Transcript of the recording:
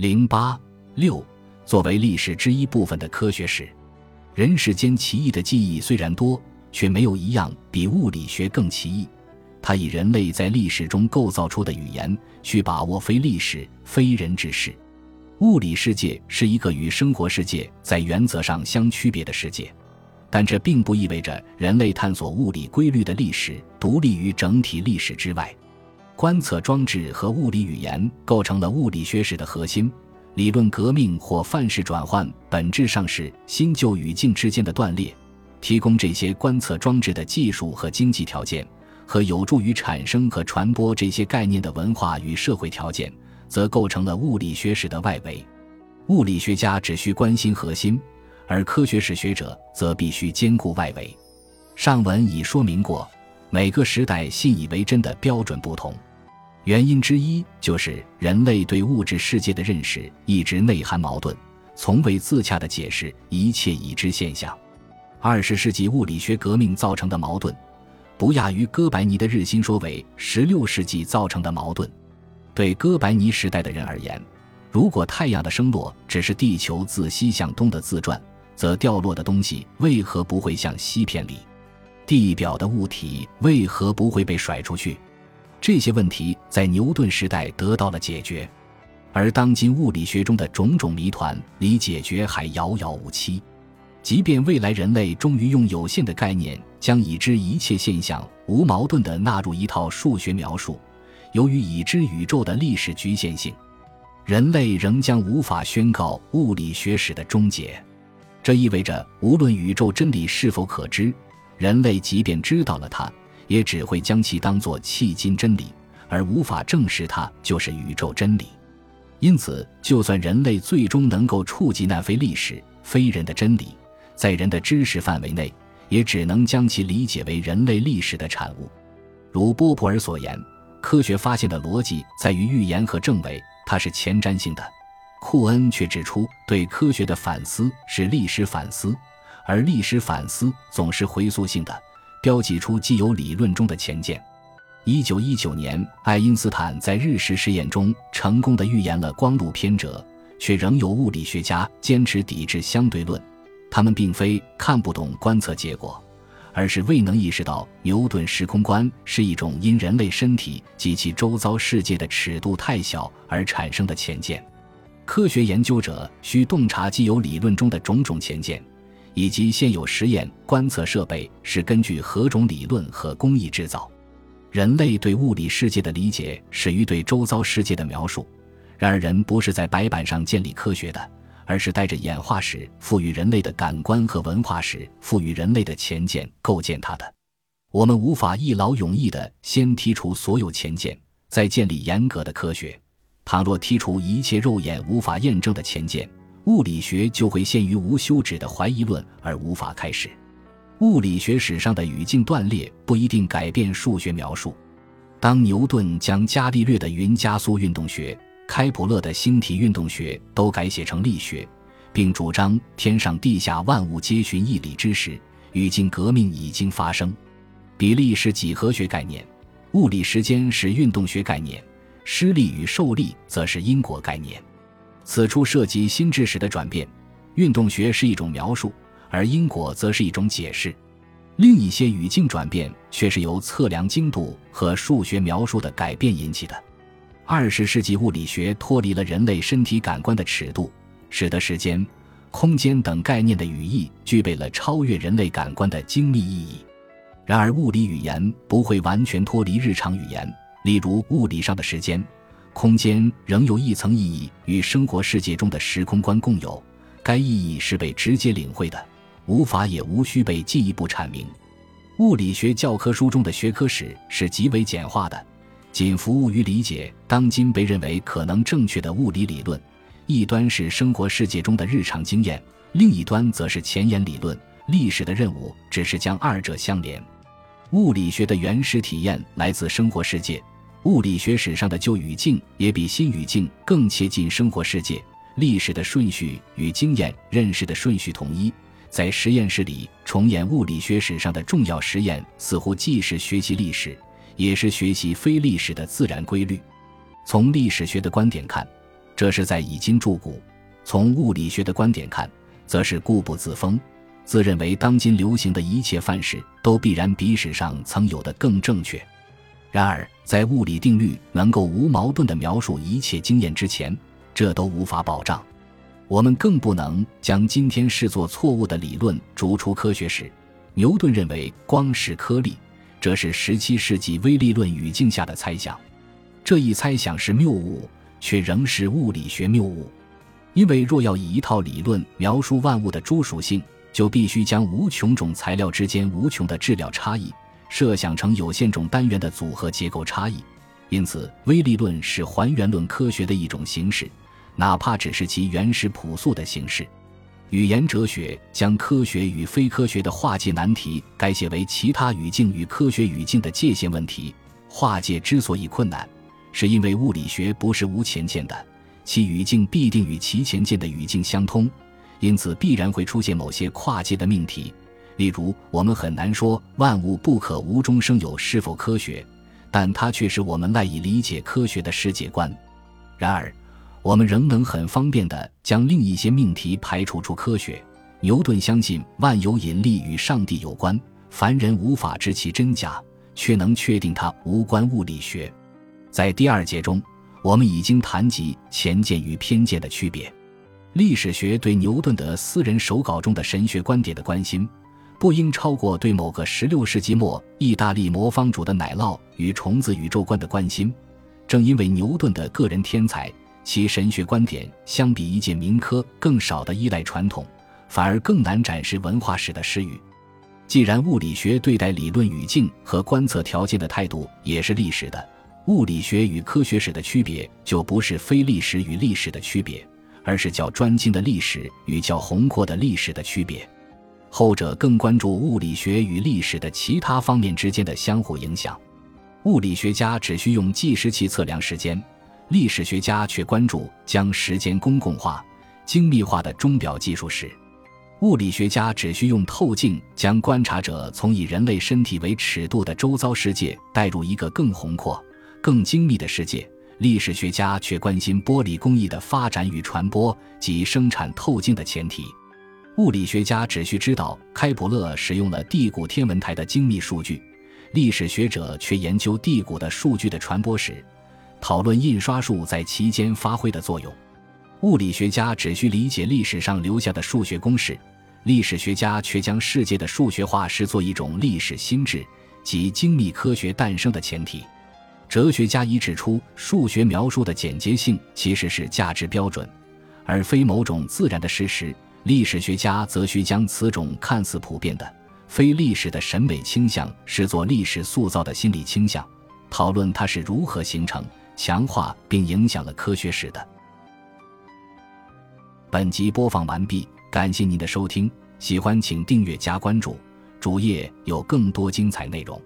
零八六，作为历史之一部分的科学史，人世间奇异的记忆虽然多，却没有一样比物理学更奇异。它以人类在历史中构造出的语言，去把握非历史、非人之事。物理世界是一个与生活世界在原则上相区别的世界，但这并不意味着人类探索物理规律的历史独立于整体历史之外。观测装置和物理语言构成了物理学史的核心。理论革命或范式转换本质上是新旧语境之间的断裂。提供这些观测装置的技术和经济条件，和有助于产生和传播这些概念的文化与社会条件，则构成了物理学史的外围。物理学家只需关心核心，而科学史学者则必须兼顾外围。上文已说明过，每个时代信以为真的标准不同。原因之一就是人类对物质世界的认识一直内含矛盾，从未自洽地解释一切已知现象。二十世纪物理学革命造成的矛盾，不亚于哥白尼的日心说为十六世纪造成的矛盾。对哥白尼时代的人而言，如果太阳的升落只是地球自西向东的自转，则掉落的东西为何不会向西偏离？地表的物体为何不会被甩出去？这些问题在牛顿时代得到了解决，而当今物理学中的种种谜团离解决还遥遥无期。即便未来人类终于用有限的概念将已知一切现象无矛盾地纳入一套数学描述，由于已知宇宙的历史局限性，人类仍将无法宣告物理学史的终结。这意味着，无论宇宙真理是否可知，人类即便知道了它。也只会将其当作迄今真理，而无法证实它就是宇宙真理。因此，就算人类最终能够触及那非历史、非人的真理，在人的知识范围内，也只能将其理解为人类历史的产物。如波普尔所言，科学发现的逻辑在于预言和证伪，它是前瞻性的。库恩却指出，对科学的反思是历史反思，而历史反思总是回溯性的。标记出既有理论中的前见。一九一九年，爱因斯坦在日食实验中成功的预言了光路偏折，却仍有物理学家坚持抵制相对论。他们并非看不懂观测结果，而是未能意识到牛顿时空观是一种因人类身体及其周遭世界的尺度太小而产生的前见。科学研究者需洞察既有理论中的种种前见。以及现有实验观测设备是根据何种理论和工艺制造？人类对物理世界的理解始于对周遭世界的描述。然而，人不是在白板上建立科学的，而是带着演化史赋予人类的感官和文化史赋予人类的前见构建它的。我们无法一劳永逸地先剔除所有前见，再建立严格的科学。倘若剔除一切肉眼无法验证的前见，物理学就会陷于无休止的怀疑论而无法开始。物理学史上的语境断裂不一定改变数学描述。当牛顿将伽利略的匀加速运动学、开普勒的星体运动学都改写成力学，并主张天上地下万物皆循一理之时，语境革命已经发生。比例是几何学概念，物理时间是运动学概念，施力与受力则是因果概念。此处涉及新知识的转变，运动学是一种描述，而因果则是一种解释。另一些语境转变却是由测量精度和数学描述的改变引起的。二十世纪物理学脱离了人类身体感官的尺度，使得时间、空间等概念的语义具备了超越人类感官的精密意义。然而，物理语言不会完全脱离日常语言，例如物理上的时间。空间仍有一层意义，与生活世界中的时空观共有。该意义是被直接领会的，无法也无需被进一步阐明。物理学教科书中的学科史是极为简化的，仅服务于理解当今被认为可能正确的物理理论。一端是生活世界中的日常经验，另一端则是前沿理论。历史的任务只是将二者相连。物理学的原始体验来自生活世界。物理学史上的旧语境也比新语境更贴近生活世界，历史的顺序与经验认识的顺序统一。在实验室里重演物理学史上的重要实验，似乎既是学习历史，也是学习非历史的自然规律。从历史学的观点看，这是在以今注古。从物理学的观点看，则是固步自封，自认为当今流行的一切范式都必然比史上曾有的更正确。然而，在物理定律能够无矛盾地描述一切经验之前，这都无法保障。我们更不能将今天视作错误的理论逐出科学史。牛顿认为光是颗粒，这是17世纪微粒论语境下的猜想。这一猜想是谬误，却仍是物理学谬误。因为若要以一套理论描述万物的诸属性，就必须将无穷种材料之间无穷的质量差异设想成有限种单元的组合结构差异。因此，微粒论是还原论科学的一种形式，哪怕只是其原始朴素的形式。语言哲学将科学与非科学的划界难题改写为其他语境与科学语境的界限问题。划界之所以困难，是因为物理学不是无前见的。其语境必定与其前见的语境相通，因此必然会出现某些跨界的命题。例如，我们很难说万物不可无中生有是否科学，但它却是我们赖以理解科学的世界观。然而，我们仍能很方便地将另一些命题排除出科学。牛顿相信万有引力与上帝有关，凡人无法知其真假，却能确定它无关物理学。在第二节中。我们已经谈及前见与偏见的区别。历史学对牛顿的私人手稿中的神学观点的关心，不应超过对某个16世纪末意大利魔方主的奶酪与虫子宇宙观的关心。正因为牛顿的个人天才，其神学观点相比一介民科更少的依赖传统，反而更难展示文化史的诗语。既然物理学对待理论语境和观测条件的态度也是历史的。物理学与科学史的区别，就不是非历史与历史的区别，而是较专精的历史与较宏阔的历史的区别。后者更关注物理学与历史的其他方面之间的相互影响。物理学家只需用计时器测量时间，历史学家却关注将时间公共化、精密化的钟表技术史。物理学家只需用透镜将观察者从以人类身体为尺度的周遭世界带入一个更宏阔。更精密的世界，历史学家却关心玻璃工艺的发展与传播及生产透镜的前提。物理学家只需知道开普勒使用了地谷天文台的精密数据，历史学者却研究地谷的数据的传播史，讨论印刷术在其间发挥的作用。物理学家只需理解历史上留下的数学公式，历史学家却将世界的数学化视作一种历史心智及精密科学诞生的前提。哲学家已指出，数学描述的简洁性其实是价值标准，而非某种自然的事实。历史学家则需将此种看似普遍的非历史的审美倾向视作历史塑造的心理倾向，讨论它是如何形成、强化并影响了科学史的。本集播放完毕，感谢您的收听，喜欢请订阅加关注，主页有更多精彩内容。